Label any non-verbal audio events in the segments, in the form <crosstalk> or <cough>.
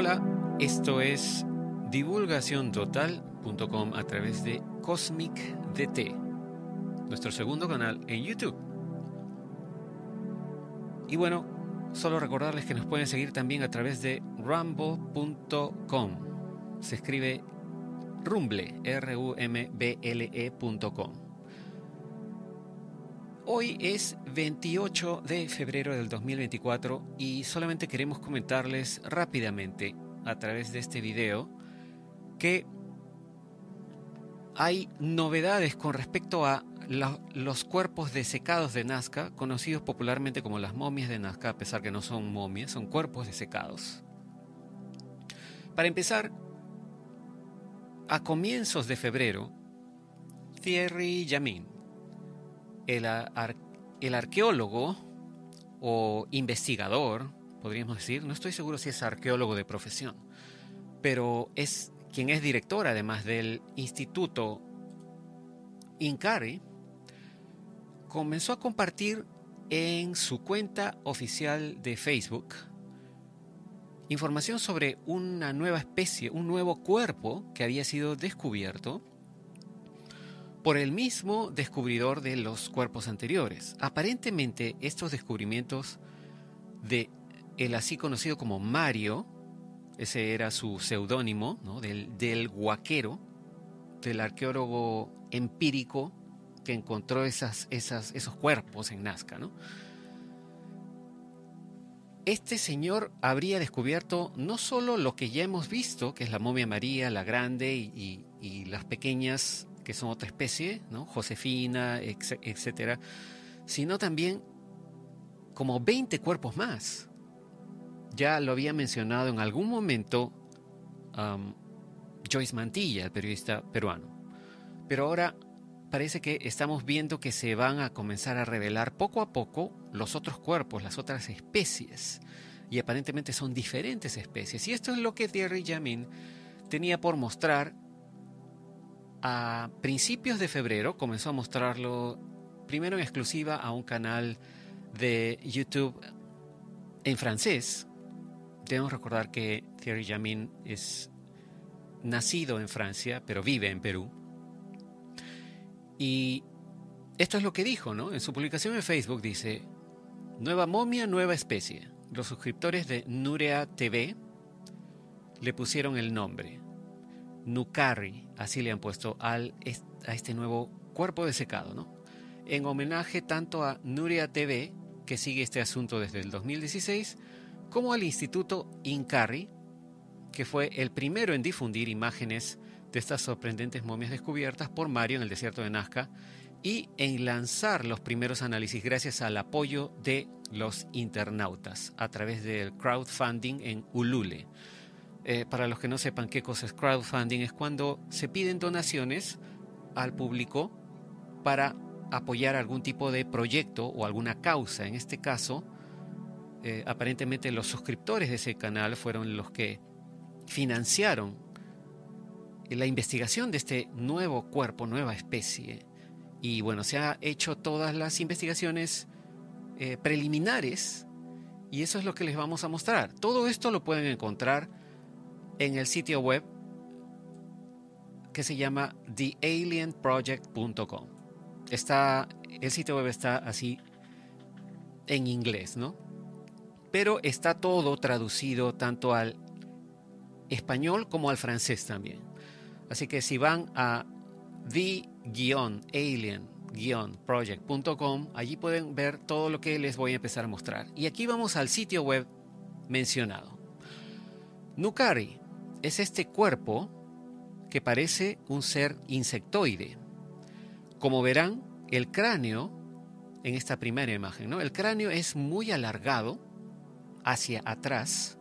Hola, esto es divulgaciontotal.com a través de Cosmic DT, nuestro segundo canal en YouTube. Y bueno, solo recordarles que nos pueden seguir también a través de rumble.com. Se escribe rumble, R-U-M-B-L-E.com. Hoy es 28 de febrero del 2024 y solamente queremos comentarles rápidamente a través de este video que hay novedades con respecto a los cuerpos desecados de Nazca, conocidos popularmente como las momias de Nazca, a pesar que no son momias, son cuerpos desecados. Para empezar, a comienzos de febrero, Thierry Jamin, el, ar- el arqueólogo o investigador, podríamos decir, no estoy seguro si es arqueólogo de profesión, pero es quien es director además del Instituto Incari, comenzó a compartir en su cuenta oficial de Facebook información sobre una nueva especie, un nuevo cuerpo que había sido descubierto por el mismo descubridor de los cuerpos anteriores. Aparentemente estos descubrimientos de el así conocido como Mario, ese era su seudónimo, ¿no? del, del guaquero, del arqueólogo empírico que encontró esas, esas, esos cuerpos en Nazca. ¿no? Este señor habría descubierto no solo lo que ya hemos visto, que es la momia María, la grande y, y- y las pequeñas, que son otra especie, ¿no? Josefina, etcétera, sino también como 20 cuerpos más. Ya lo había mencionado en algún momento um, Joyce Mantilla, el periodista peruano. Pero ahora parece que estamos viendo que se van a comenzar a revelar poco a poco los otros cuerpos, las otras especies. Y aparentemente son diferentes especies. Y esto es lo que Thierry Jamin tenía por mostrar a principios de febrero. Comenzó a mostrarlo primero en exclusiva a un canal de YouTube en francés. Debemos recordar que Thierry Jamin es nacido en Francia, pero vive en Perú. Y esto es lo que dijo, ¿no? En su publicación en Facebook dice, nueva momia, nueva especie. Los suscriptores de Nurea TV le pusieron el nombre. Nukari, así le han puesto al, a este nuevo cuerpo desecado, ¿no? En homenaje tanto a Nuria TV, que sigue este asunto desde el 2016, como al Instituto Incari, que fue el primero en difundir imágenes de estas sorprendentes momias descubiertas por Mario en el desierto de Nazca y en lanzar los primeros análisis gracias al apoyo de los internautas a través del crowdfunding en Ulule. Eh, para los que no sepan qué cosa es crowdfunding, es cuando se piden donaciones al público para apoyar algún tipo de proyecto o alguna causa. En este caso, eh, aparentemente los suscriptores de ese canal fueron los que financiaron la investigación de este nuevo cuerpo, nueva especie. Y bueno, se han hecho todas las investigaciones eh, preliminares y eso es lo que les vamos a mostrar. Todo esto lo pueden encontrar en el sitio web que se llama thealienproject.com. Está, el sitio web está así en inglés, ¿no? Pero está todo traducido tanto al español como al francés también. Así que si van a the-alien-project.com, allí pueden ver todo lo que les voy a empezar a mostrar. Y aquí vamos al sitio web mencionado. Nukari es este cuerpo que parece un ser insectoide. Como verán, el cráneo, en esta primera imagen, el cráneo es muy alargado hacia atrás,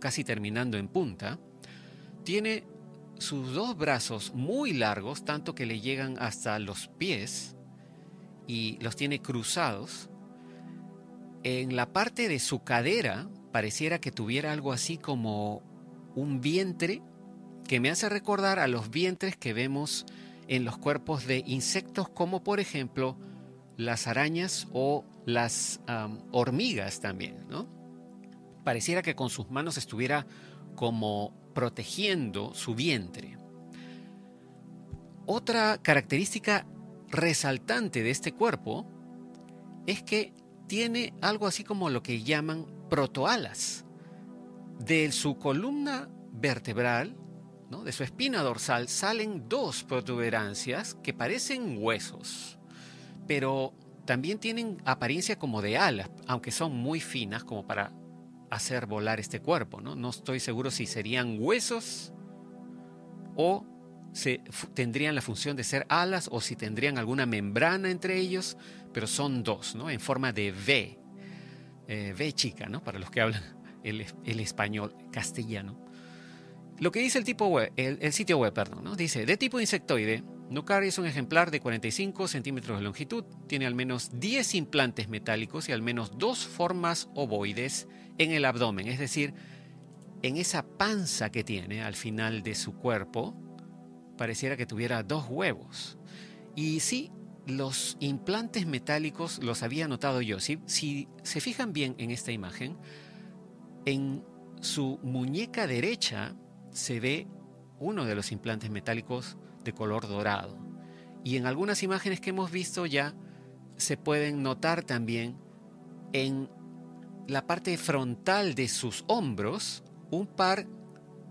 casi terminando en punta. Tiene sus dos brazos muy largos, tanto que le llegan hasta los pies y los tiene cruzados. En la parte de su cadera pareciera que tuviera algo así como un vientre que me hace recordar a los vientres que vemos en los cuerpos de insectos como por ejemplo las arañas o las hormigas también, ¿no? Pareciera que con sus manos estuviera como protegiendo su vientre. Otra característica resaltante de este cuerpo es que tiene algo así como lo que llaman protoalas. De su columna vertebral, ¿no? de su espina dorsal, salen dos protuberancias que parecen huesos, pero también tienen apariencia como de alas, aunque son muy finas como para hacer volar este cuerpo. No, no estoy seguro si serían huesos o se, tendrían la función de ser alas o si tendrían alguna membrana entre ellos, pero son dos, ¿no? en forma de V, eh, V chica, ¿no? para los que hablan el, español castellano. Lo que dice el, tipo web, el, sitio web, perdón, ¿no? dice, de tipo insectoide, Nucari es un ejemplar de 45 centímetros de longitud, tiene al menos 10 implantes metálicos y al menos dos formas ovoides en el abdomen, es decir, en esa panza que tiene al final de su cuerpo, pareciera que tuviera dos huevos. Y sí, los implantes metálicos los había notado yo. Si, si se fijan bien en esta imagen, en su muñeca derecha se ve uno de los implantes metálicos de color dorado. Y en algunas imágenes que hemos visto ya se pueden notar también en la parte frontal de sus hombros un par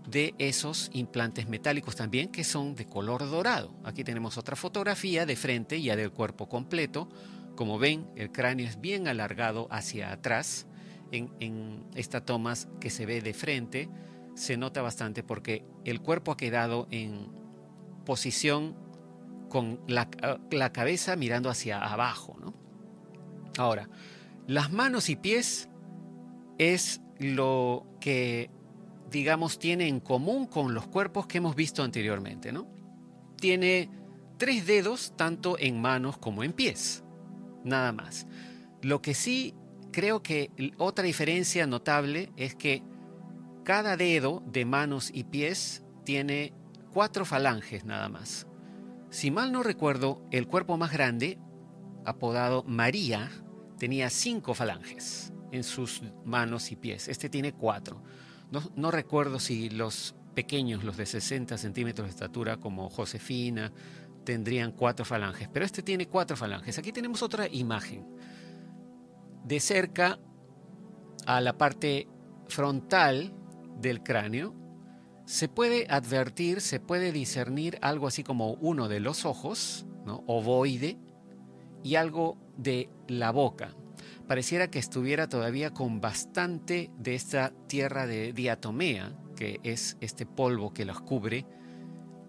de esos implantes metálicos también que son de color dorado. Aquí tenemos otra fotografía de frente ya del cuerpo completo. Como ven, el cráneo es bien alargado hacia atrás. En, esta toma que se ve de frente se nota bastante porque el cuerpo ha quedado en posición con la, la cabeza mirando hacia abajo. ¿no? Ahora, las manos y pies es lo que digamos, tiene en común con los cuerpos que hemos visto anteriormente, ¿no? Tiene tres dedos tanto en manos como en pies, nada más. Lo que sí creo que otra diferencia notable es que cada dedo de manos y pies tiene cuatro falanges nada más. Si mal no recuerdo, el cuerpo más grande, apodado María, tenía cinco falanges en sus manos y pies. Este tiene cuatro. No, recuerdo si los pequeños, los de 60 centímetros de estatura, como Josefina, tendrían cuatro falanges, pero este tiene cuatro falanges. Aquí tenemos otra imagen. De cerca a la parte frontal del cráneo, se puede advertir, se puede discernir algo así como uno de los ojos, ¿no? ovoide, y algo de la boca pareciera que estuviera todavía con bastante de esta tierra de diatomea, que es este polvo que los cubre,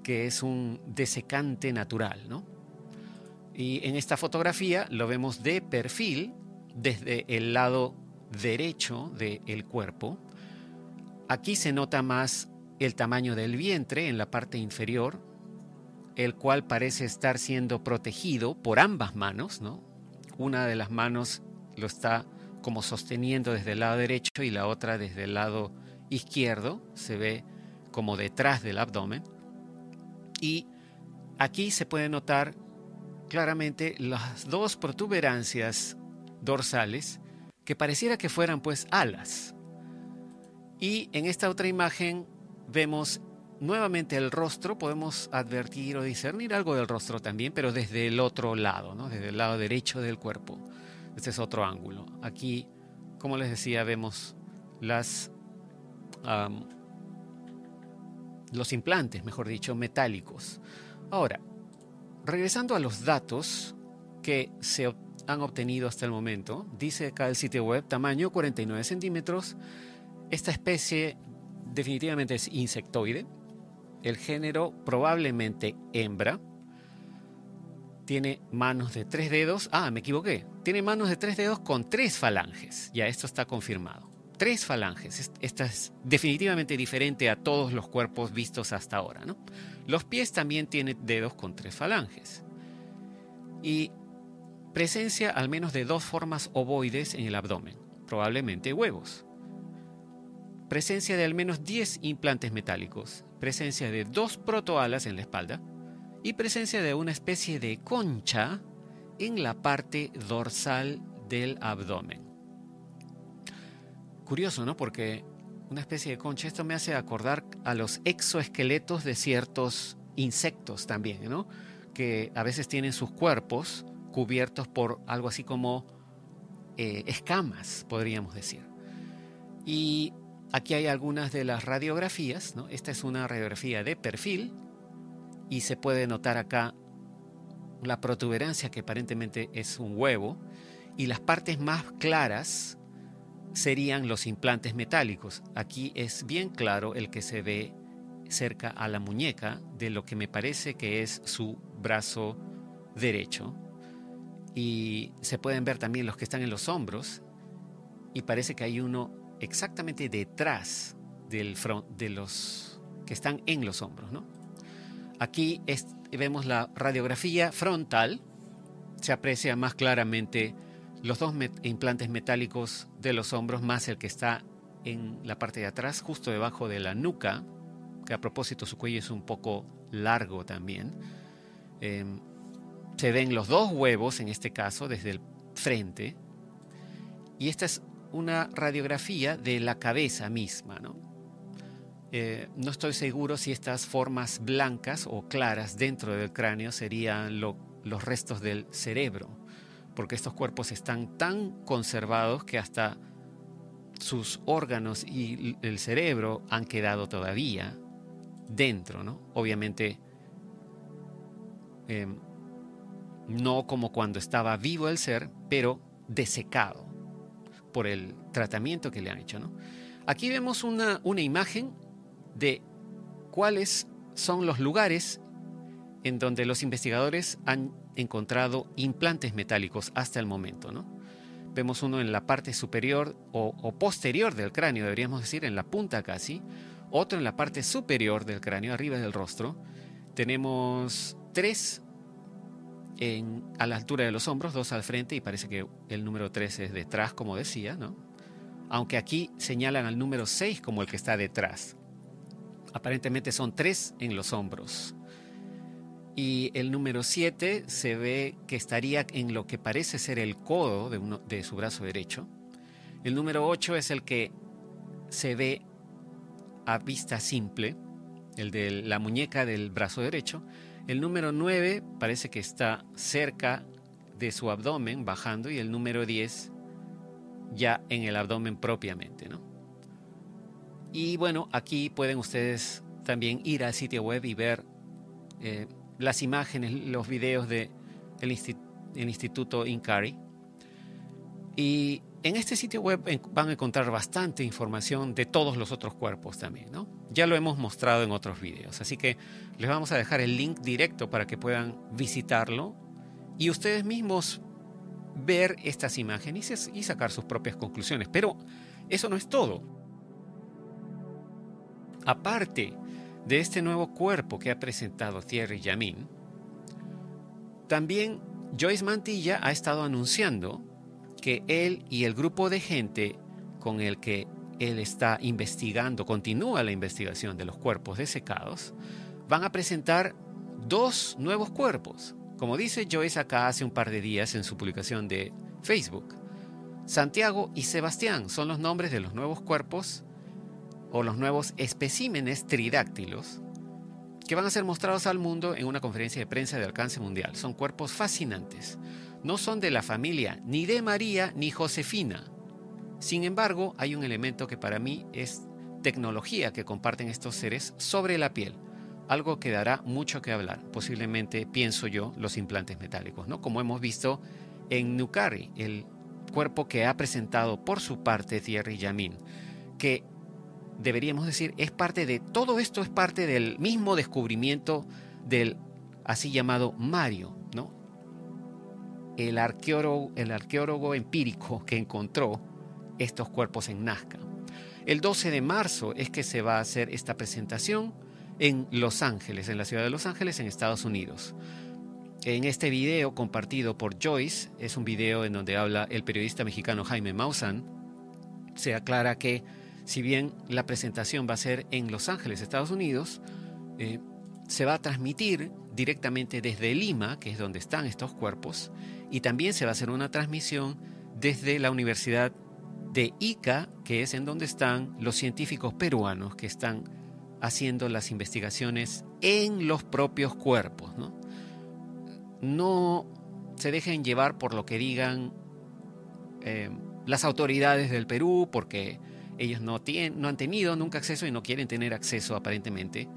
que es un desecante natural, ¿no? Y en esta fotografía lo vemos de perfil desde el lado derecho del cuerpo. Aquí se nota más el tamaño del vientre en la parte inferior, el cual parece estar siendo protegido por ambas manos, ¿no? Una de las manos lo está como sosteniendo desde el lado derecho y la otra desde el lado izquierdo, se ve como detrás del abdomen. Y aquí se puede notar claramente las dos protuberancias dorsales que pareciera que fueran pues alas. Y en esta otra imagen vemos nuevamente el rostro, podemos advertir o discernir algo del rostro también, pero desde el otro lado, ¿no? desde el lado derecho del cuerpo. Este es otro ángulo. Aquí, como les decía, vemos las, los implantes, mejor dicho, metálicos. Ahora, regresando a los datos que se han obtenido hasta el momento, dice acá el sitio web, tamaño 49 centímetros. Esta especie definitivamente es insectoide. el género probablemente hembra. Tiene manos de tres dedos. Ah, me equivoqué. Tiene manos de tres dedos con tres falanges. Ya esto está confirmado. Tres falanges. Esta es definitivamente diferente a todos los cuerpos vistos hasta ahora. ¿no? Los pies también tienen dedos con tres falanges. Y presencia al menos de dos formas ovoides en el abdomen, probablemente huevos. Presencia de al menos 10 implantes metálicos, presencia de dos protoalas en la espalda y presencia de una especie de concha en la parte dorsal del abdomen. Curioso, ¿no? Porque una especie de concha, esto me hace acordar a los exoesqueletos de ciertos insectos también, ¿no? Que a veces tienen sus cuerpos cubiertos por algo así como eh, escamas, podríamos decir. Y aquí hay algunas de las radiografías, ¿no? Esta es una radiografía de perfil y se puede notar acá la protuberancia que aparentemente es un huevo y las partes más claras serían los implantes metálicos. Aquí es bien claro el que se ve cerca a la muñeca de lo que me parece que es su brazo derecho y se pueden ver también los que están en los hombros y parece que hay uno exactamente detrás de los que están en los hombros. ¿no? Aquí vemos la radiografía frontal, se aprecia más claramente los dos implantes metálicos de los hombros más el que está en la parte de atrás, justo debajo de la nuca, que a propósito su cuello es un poco largo también. Em, se ven los dos huevos, en este caso, desde el frente. Y esta es una radiografía de la cabeza misma. ¿no? Eh, no estoy seguro si estas formas blancas o claras dentro del cráneo serían los restos del cerebro, porque estos cuerpos están tan conservados que hasta sus órganos y el cerebro han quedado todavía dentro, ¿no? Obviamente, em, no como cuando estaba vivo el ser, pero desecado por el tratamiento que le han hecho. ¿no? Aquí vemos una, una imagen de cuáles son los lugares en donde los investigadores han encontrado implantes metálicos hasta el momento. ¿no? Vemos uno en la parte superior o, posterior del cráneo, deberíamos decir, en la punta casi, otro en la parte superior del cráneo, arriba del rostro. Tenemos tres a la altura de los hombros, dos al frente y parece que el número 3 es detrás, como decía, ¿no? Aunque aquí señalan al número 6 como el que está detrás. Aparentemente son tres en los hombros. Y el número 7 se ve que estaría en lo que parece ser el codo de, uno, de su brazo derecho. El número 8 es el que se ve a vista simple, el de la muñeca del brazo derecho. El número 9 parece que está cerca de su abdomen, bajando, y el número 10 ya en el abdomen propiamente. ¿no? Y bueno, aquí pueden ustedes también ir al sitio web y ver eh, las imágenes, los videos del de el Instituto Incari. Y en este sitio web van a encontrar bastante información de todos los otros cuerpos también, ¿no? Ya lo hemos mostrado en otros videos, así que les vamos a dejar el link directo para que puedan visitarlo y ustedes mismos ver estas imágenes y sacar sus propias conclusiones. Pero eso no es todo. Aparte de este nuevo cuerpo que ha presentado Thierry Yamin, también Joyce Mantilla ha estado anunciando que él y el grupo de gente con el que él está investigando, continúa la investigación de los cuerpos desecados, van a presentar dos nuevos cuerpos. Como dice Joyce acá hace un par de días en su publicación de Facebook. Santiago y Sebastián son los nombres de los nuevos cuerpos o los nuevos especímenes tridáctilos que van a ser mostrados al mundo en una conferencia de prensa de alcance mundial. Son cuerpos fascinantes no son de la familia ni de María ni Josefina. Sin embargo, hay un elemento que para mí es tecnología que comparten estos seres sobre la piel, algo que dará mucho que hablar, posiblemente, pienso yo, los implantes metálicos, ¿no? Como hemos visto en Nukari, el cuerpo que ha presentado por su parte Thierry Yamin, que deberíamos decir, es parte de, todo esto es parte del mismo descubrimiento del así llamado Mario. El arqueólogo, el arqueólogo empírico que encontró estos cuerpos en Nazca. El 12 de marzo es que se va a hacer esta presentación en Los Ángeles, en la ciudad de Los Ángeles, en Estados Unidos. En este video compartido por Joyce, es un video en donde habla el periodista mexicano Jaime Maussan, se aclara que si bien la presentación va a ser en Los Ángeles, Estados Unidos, eh, se va a transmitir directamente desde Lima, que es donde están estos cuerpos, y también se va a hacer una transmisión desde la Universidad de Ica, que es en donde están los científicos peruanos que están haciendo las investigaciones en los propios cuerpos. No, se dejen llevar por lo que digan eh, las autoridades del Perú, porque ellos no, tienen, no han tenido nunca acceso y no quieren tener acceso aparentemente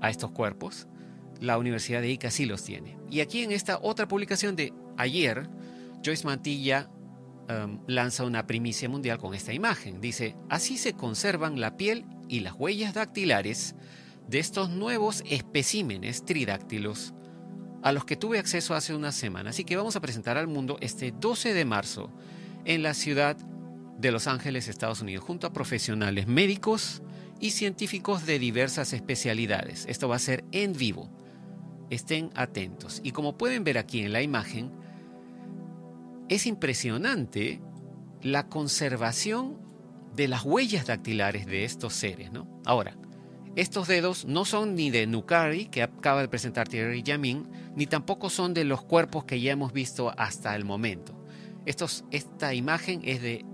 a estos cuerpos. La Universidad de Ica sí los tiene. Y aquí en esta otra publicación de ayer, Joyce Mantilla um, lanza una primicia mundial con esta imagen. Dice, así se conservan la piel y las huellas dactilares de estos nuevos especímenes tridáctilos a los que tuve acceso hace una semana. Así que vamos a presentar al mundo este 12 de marzo en la ciudad de Los Ángeles, Estados Unidos, junto a profesionales médicos y científicos de diversas especialidades. Esto va a ser en vivo. Estén atentos. Y como pueden ver aquí en la imagen, es impresionante la conservación de las huellas dactilares de estos seres. ¿no? Ahora, estos dedos no son ni de Nukari, que acaba de presentar Thierry Yamin, ni tampoco son de los cuerpos que ya hemos visto hasta el momento. Estos, esta imagen es de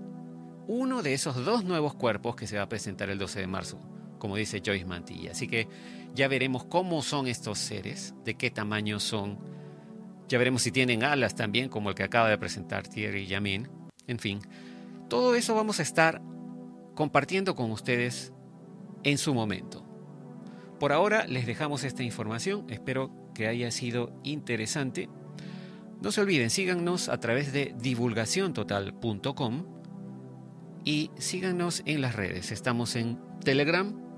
uno de esos dos nuevos cuerpos que se va a presentar el 12 de marzo, como dice Joyce Mantilla. Así que ya veremos cómo son estos seres, de qué tamaño son. Ya veremos si tienen alas también, como el que acaba de presentar Thierry Yamin. En fin, todo eso vamos a estar compartiendo con ustedes en su momento. Por ahora les dejamos esta información, espero que haya sido interesante. No se olviden, síganos a través de divulgaciontotal.com y síganos en las redes. Estamos en Telegram,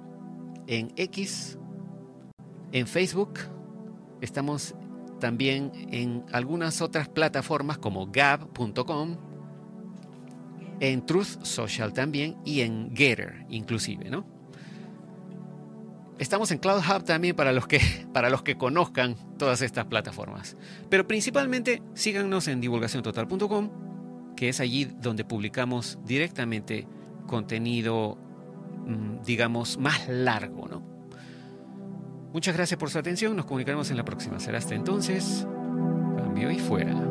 en X, en Facebook, estamos también en algunas otras plataformas como gab.com, en Truth Social también y en Getter inclusive, ¿no? Estamos en Cloud Hub también para los, que, <laughs> para los que conozcan todas estas plataformas. Pero principalmente síganos en divulgaciontotal.com, que es allí donde publicamos directamente contenido, digamos, más largo. ¿no? Muchas gracias por su atención. Nos comunicaremos en la próxima. Será hasta entonces. Cambio y fuera.